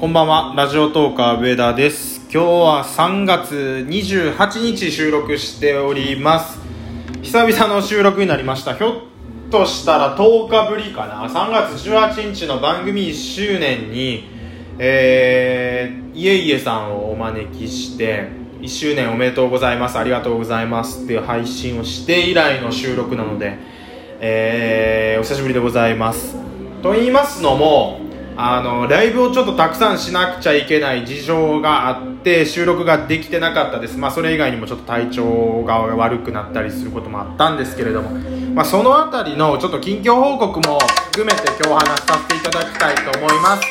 こんばんは、ラジオトーカー上田です。今日は3月28日収録しております。久々の収録になりました。ひょっとしたら10日ぶりかな。3月18日の番組1周年に、えー、いえいえさんをお招きして、1周年おめでとうございます、ありがとうございますっていう配信をして以来の収録なので、えー、お久しぶりでございます。と言いますのも、あのライブをちょっとたくさんしなくちゃいけない事情があって収録ができてなかったです、まあ、それ以外にもちょっと体調が悪くなったりすることもあったんですけれども、まあ、そのあたりのちょっと近況報告も含めて今日お話しさせていただきたいと思います。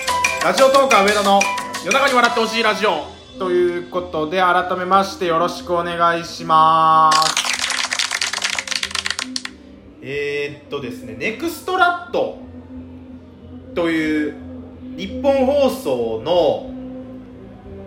ラジオトーカー上田の夜中に笑ってほしいラジオ。ということで改めましてよろしくお願いします。えー、っとですねネクストラットという日本放送の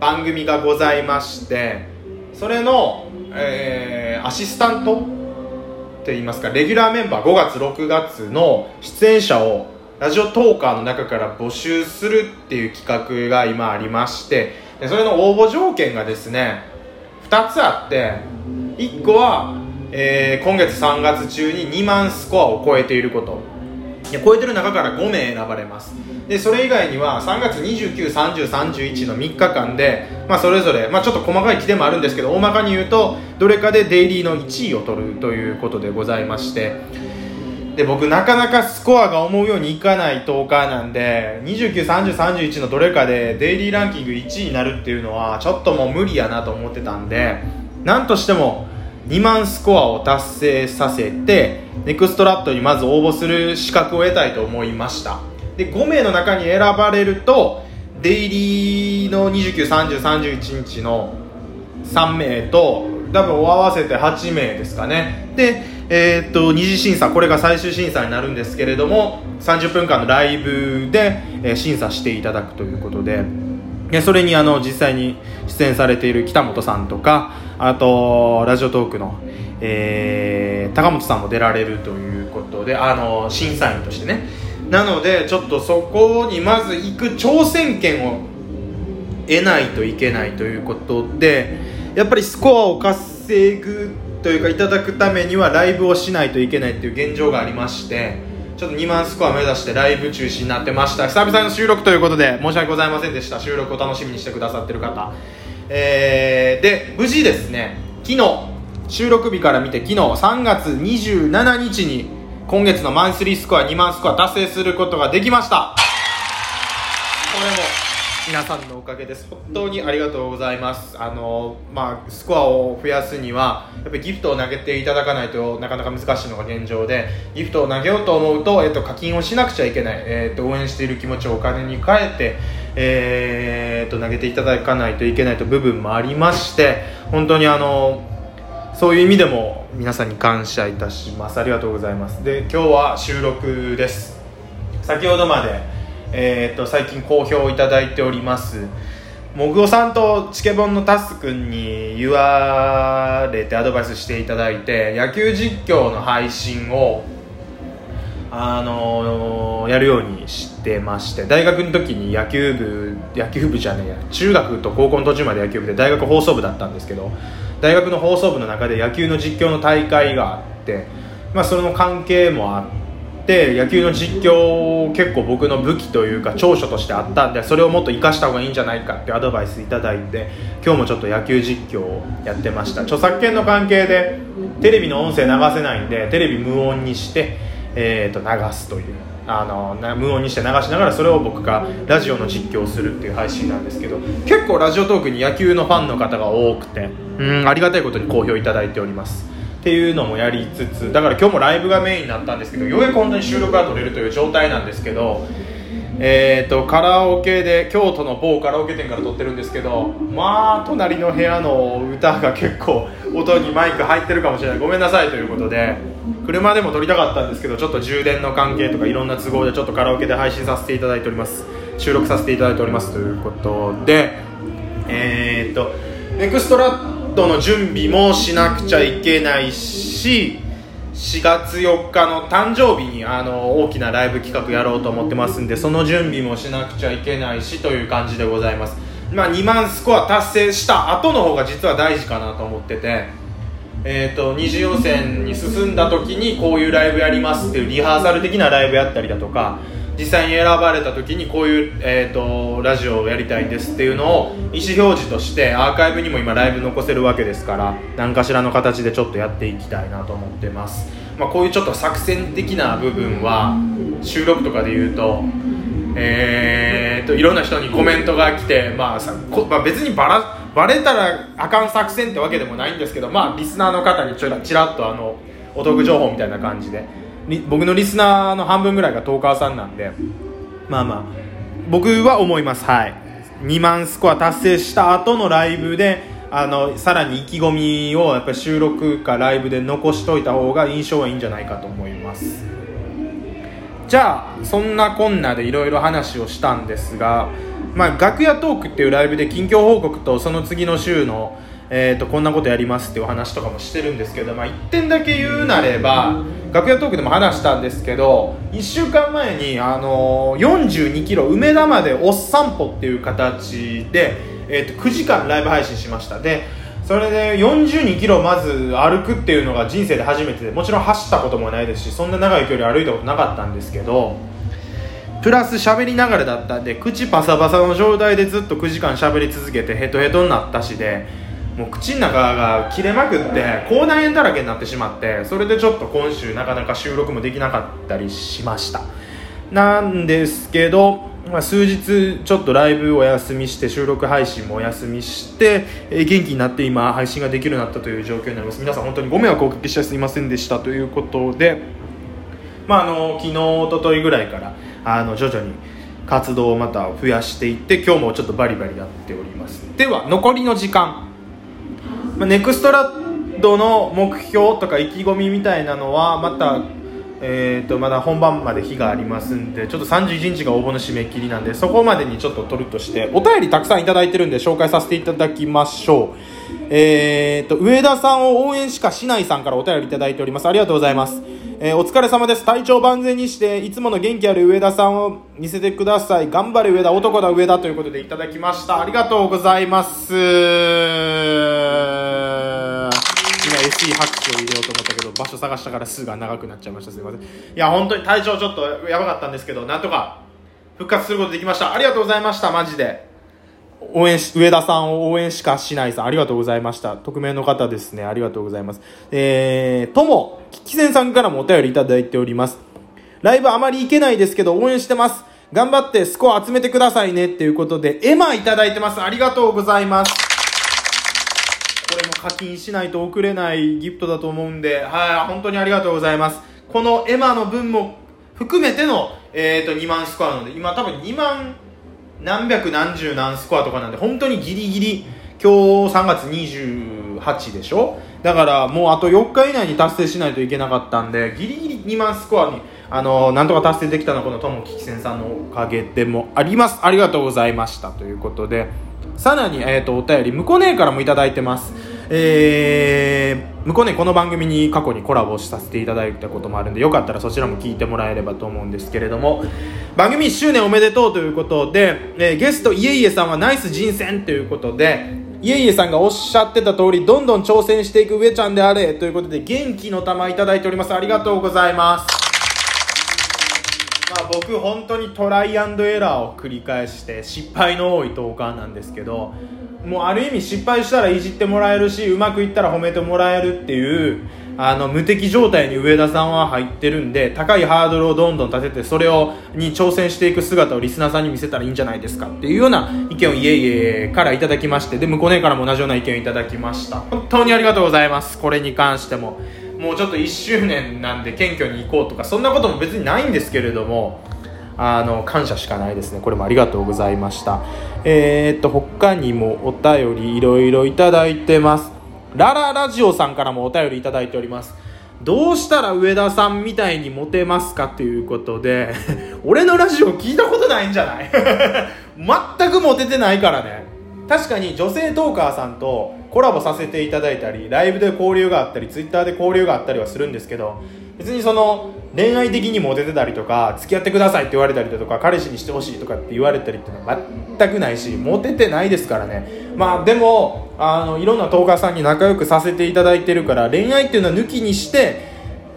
番組がございましてそれの、えーアシスタントって言いますかレギュラーメンバー5月6月の出演者をラジオトーカーの中から募集するっていう企画が今ありましてでそれの応募条件がですね2つあって1個は、えー今月3月中に2万スコアを超えていること。超えてる中から5名選ばれます。でそれ以外には3月293031の3日間で、まあ、それぞれ、まあ、ちょっと細かい規定もあるんですけど大まかに言うとどれかでデイリーの1位を取るということでございまして。で僕なかなかスコアが思うようにいかない10日なんで293031のどれかでデイリーランキング1位になるっていうのはちょっともう無理やなと思ってたんでなんとしても2万スコアを達成させてネクストラットにまず応募する資格を得たいと思いました。で5名の中に選ばれるとデイリーの293031日の3名と多分合わせて8名ですかね。でえーっと二次審査これが最終審査になるんですけれども30分間のライブで、え審査していただくということで。でそれにあの実際に出演されている北本さんとかあとラジオトークの、えー高本さんも出られるということであの審査員としてね。なのでちょっとそこにまず行く挑戦権を得ないといけないということでやっぱりスコアを稼ぐというかいただくためにはライブをしないといけないという現状がありましてちょっと2万スコア目指してライブ中止になってました。久々の収録ということで申し訳ございませんでした。収録を楽しみにしてくださってる方。えー、で無事ですね昨日収録日から見て昨日3月27日に今月のマンスリースコア2万スコア達成することができました。これも皆さんのおかげです。本当にありがとうございます。あのまあスコアを増やすにはやっぱりギフトを投げていただかないとなかなか難しいのが現状でギフトを投げようと思うと、えっと、課金をしなくちゃいけない、えっと、応援している気持ちをお金に変えて、えーっと投げていただかないといけないと部分もありまして本当にあのそういう意味でも皆さんに感謝いたします。ありがとうございます。で今日は収録です。先ほどまで、えー、と最近好評いただいております。もぐおさんとチケボンのタス君に言われてアドバイスしていただいて野球実況の配信をあのーやるようにしてまして大学の時に野球部野球部じゃねえや中学と高校の途中まで野球部で大学放送部だったんですけど大学の放送部の中で野球の実況の大会があって、まあ、その関係もあって野球の実況結構僕の武器というか長所としてあったんでそれをもっと生かした方がいいんじゃないかってアドバイスいただいて今日もちょっと野球実況をやってました。著作権の関係でテレビの音声流せないんでテレビ無音にして、えー、と流すという。あの無音にして流しながらそれを僕がラジオの実況をするっていう配信なんですけど結構ラジオトークに野球のファンの方が多くてうんありがたいことに好評いただいております。っていうのもやりつつだから今日もライブがメインになったんですけどようやく本当に収録が取れるという状態なんですけどえー、とカラオケで京都の某カラオケ店から撮ってるんですけどまあ隣の部屋の歌が結構音にマイク入ってるかもしれない。ごめんなさいということで車でも撮りたかったんですけどちょっと充電の関係とかいろんな都合でちょっとカラオケで配信させていただいております。収録させていただいておりますということでえー、とネクストラトの準備もしなくちゃいけないし4月4日の誕生日にあの大きなライブ企画やろうと思ってますんでその準備もしなくちゃいけないしという感じでございます、まあ、2万スコア達成した後の方が実は大事かなと思っててえーと、二次予選に進んだ時にこういうライブやりますっていうリハーサル的なライブやったりだとか実際に選ばれた時にこういう、えーと、ラジオをやりたいんですっていうのを意思表示としてアーカイブにも今ライブ残せるわけですから何かしらの形でちょっとやっていきたいなと思ってます、まあ、こういうちょっと作戦的な部分は収録とかで言うとえーと、いろんな人にコメントが来て、まあさこまあ、別にバラバレたらあかん作戦ってわけでもないんですけどまあリスナーの方にちらちらっとあのお得情報みたいな感じで僕のリスナーの半分ぐらいがトーカーさんなんでまあまあ僕は思います。はい。2万スコア達成した後のライブであのさらに意気込みをやっぱ収録かライブで残しといた方が印象はいいんじゃないかと思います。じゃあそんなこんなでいろいろ話をしたんですがまあ、楽屋トークっていうライブで近況報告とその次の週の、えーと、こんなことやりますっていう話とかもしてるんですけど、まあ、1点だけ言うなれば楽屋トークでも話したんですけど1週間前に、あのー、4 2キロ梅田までおっ散歩っていう形で、えーと、9時間ライブ配信しました。でそれで4 2キロまず歩くっていうのが人生で初めてでもちろん走ったこともないですしそんな長い距離歩いたことなかったんですけどプラス喋りながらだったんで口パサパサの状態でずっと9時間喋り続けてヘトヘトになったしでもう口の中が切れまくって口内炎だらけになってしまってそれでちょっと今週なかなか収録もできなかったりしました。なんですけど、まあ、数日ちょっとライブお休みして収録配信もお休みして、えー、元気になって今配信ができるようになったという状況になります。皆さん本当にご迷惑をおかけしてすいませんでしたということでまああの昨日おとといぐらいからあの徐々に活動をまた増やしていって今日もちょっとバリバリやっております。では残りの時間、まあ、ネクストラッドの目標とか意気込みみたいなのはまたえーと、まだ本番まで日がありますんでちょっと31日が応募の締め切りなんでそこまでにちょっと取るとしてお便りたくさんいただいてるんで紹介させていただきましょう。えーと上田さんを応援しかしないさんからお便りいただいております。ありがとうございます。えー、お疲れ様です。体調万全にして、いつもの元気ある上田さんを見せてください。頑張れ上田、男だ上田ということでいただきました。ありがとうございます。今 SE 拍手を入れようと思ったけど、場所探したからすが長くなっちゃいました。すいません。いや、本当に体調ちょっとやばかったんですけど、なんとか復活することできました。ありがとうございました、マジで。応援し、上田さんを応援しかしないさん、ありがとうございました。匿名の方ですね、ありがとうございます。えー、とも、きせんさんからもお便りいただいております。ライブあまり行けないですけど、応援してます。頑張ってスコア集めてくださいねっていうことで、エマいただいてます。ありがとうございます。これも課金しないと送れないギフトだと思うんで、はい、本当にありがとうございます。このエマの分も含めての、えっ、ー、と、2万スコアなので、今多分2万何百何十何スコアとかなんで本当にギリギリ今日3月28でしょだからもうあと4日以内に達成しないといけなかったんでギリギリ2万スコアにあのなんとか達成できたのはこの友木先さんのおかげでもあります。ありがとうございましたということで。さらに、えーと、お便り向こう姉からもいただいてます。えー、向こうねこの番組に過去にコラボさせていただいたこともあるんでよかったらそちらも聞いてもらえればと思うんですけれども。番組1周年おめでとうということで、えー、ゲストいえいえさんはナイス人選ということでいえいえさんがおっしゃってた通りどんどん挑戦していく上ちゃんであれということで元気の玉いただいております。ありがとうございますまあ僕本当にトライアンドエラーを繰り返して失敗の多い10日なんですけどもうある意味失敗したらいじってもらえるしうまくいったら褒めてもらえるっていうあの無敵状態に上田さんは入ってるんで高いハードルをどんどん立ててそれをに挑戦していく姿をリスナーさんに見せたらいいんじゃないですかっていうような意見をいえいえからいただきましてで向こうねからも同じような意見をいただきました。本当にありがとうございます。これに関しても。もうちょっと1周年なんで謙虚に行こうとかそんなことも別にないんですけれどもあの感謝しかないですね。これもありがとうございました。えー、っと他にもお便りいろいろいただいてます。ラララジオさんからもお便りいただいております。どうしたら上田さんみたいにモテますかということで 俺のラジオ聞いたことないんじゃない？全くモテてないからね。確かに女性トーカーさんとコラボさせていただいたりライブで交流があったりツイッターで交流があったりはするんですけど別にその恋愛的にモテてたりとか付き合ってくださいって言われたりだとか彼氏にしてほしいとかって言われたりっていうのは全くないしモテてないですからね。まあでもあのいろんなトーカーさんに仲良くさせていただいてるから恋愛っていうのは抜きにして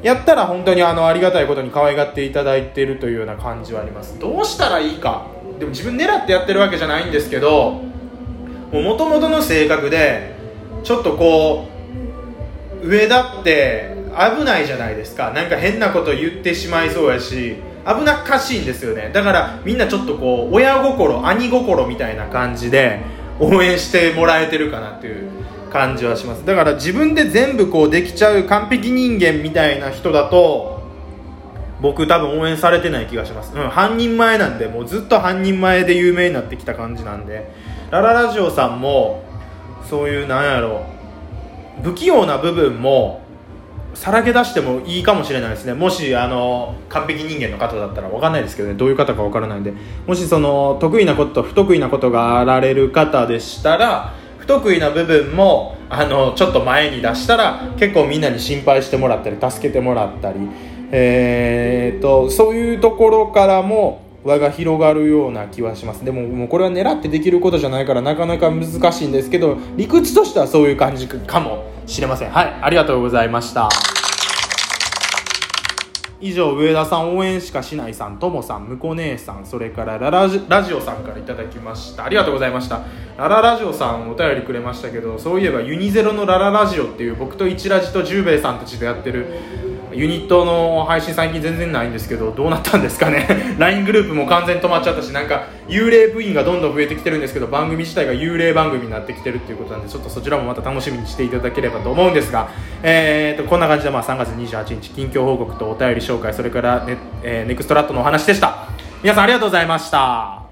やったら本当にあのありがたいことに可愛がっていただいてるというような感じはあります。どうしたらいいか。でも自分狙ってやってるわけじゃないんですけどもともとの性格でちょっとこう上だって危ないじゃないですか。なんか変なこと言ってしまいそうやし危なっかしいんですよね。だからみんなちょっとこう親心兄心みたいな感じで応援してもらえてるかなっていう感じはします。だから自分で全部こうできちゃう完璧人間みたいな人だと僕多分応援されてない気がします、うん、半人前なんでもうずっと半人前で有名になってきた感じなんで。ラララジオさんもそういうなんやろ不器用な部分もさらけ出してもいいかもしれないですね。もしあの完璧人間の方だったら分かんないですけどね。どういう方か分からないんで。もしその得意なこと不得意なことがあられる方でしたら不得意な部分もあのちょっと前に出したら結構みんなに心配してもらったり助けてもらったり、えーと、とそういうところからも輪が広がるような気はします。でももうこれは狙ってできることじゃないからなかなか難しいんですけど理屈としてはそういう感じかもしれません。はいありがとうございました。以上上田さん応援しかしないさんともさんむこ姉さんそれからラララジオさんからいただきました。ありがとうございました。ラララジオさんお便りくれましたけどそういえばユニゼロのラララジオっていう僕と一ラジと十兵衛さんたちでやってるユニットの配信最近全然ないんですけどどうなったんですかね。LINE グループも完全止まっちゃったしなんか幽霊部員がどんどん増えてきてるんですけど番組自体が幽霊番組になってきてるっていうことなんでちょっとそちらもまた楽しみにしていただければと思うんですが、えー、とこんな感じでまあ3月28日近況報告とお便り紹介それからネ,、えー、ネクストラットのお話でした。皆さんありがとうございました。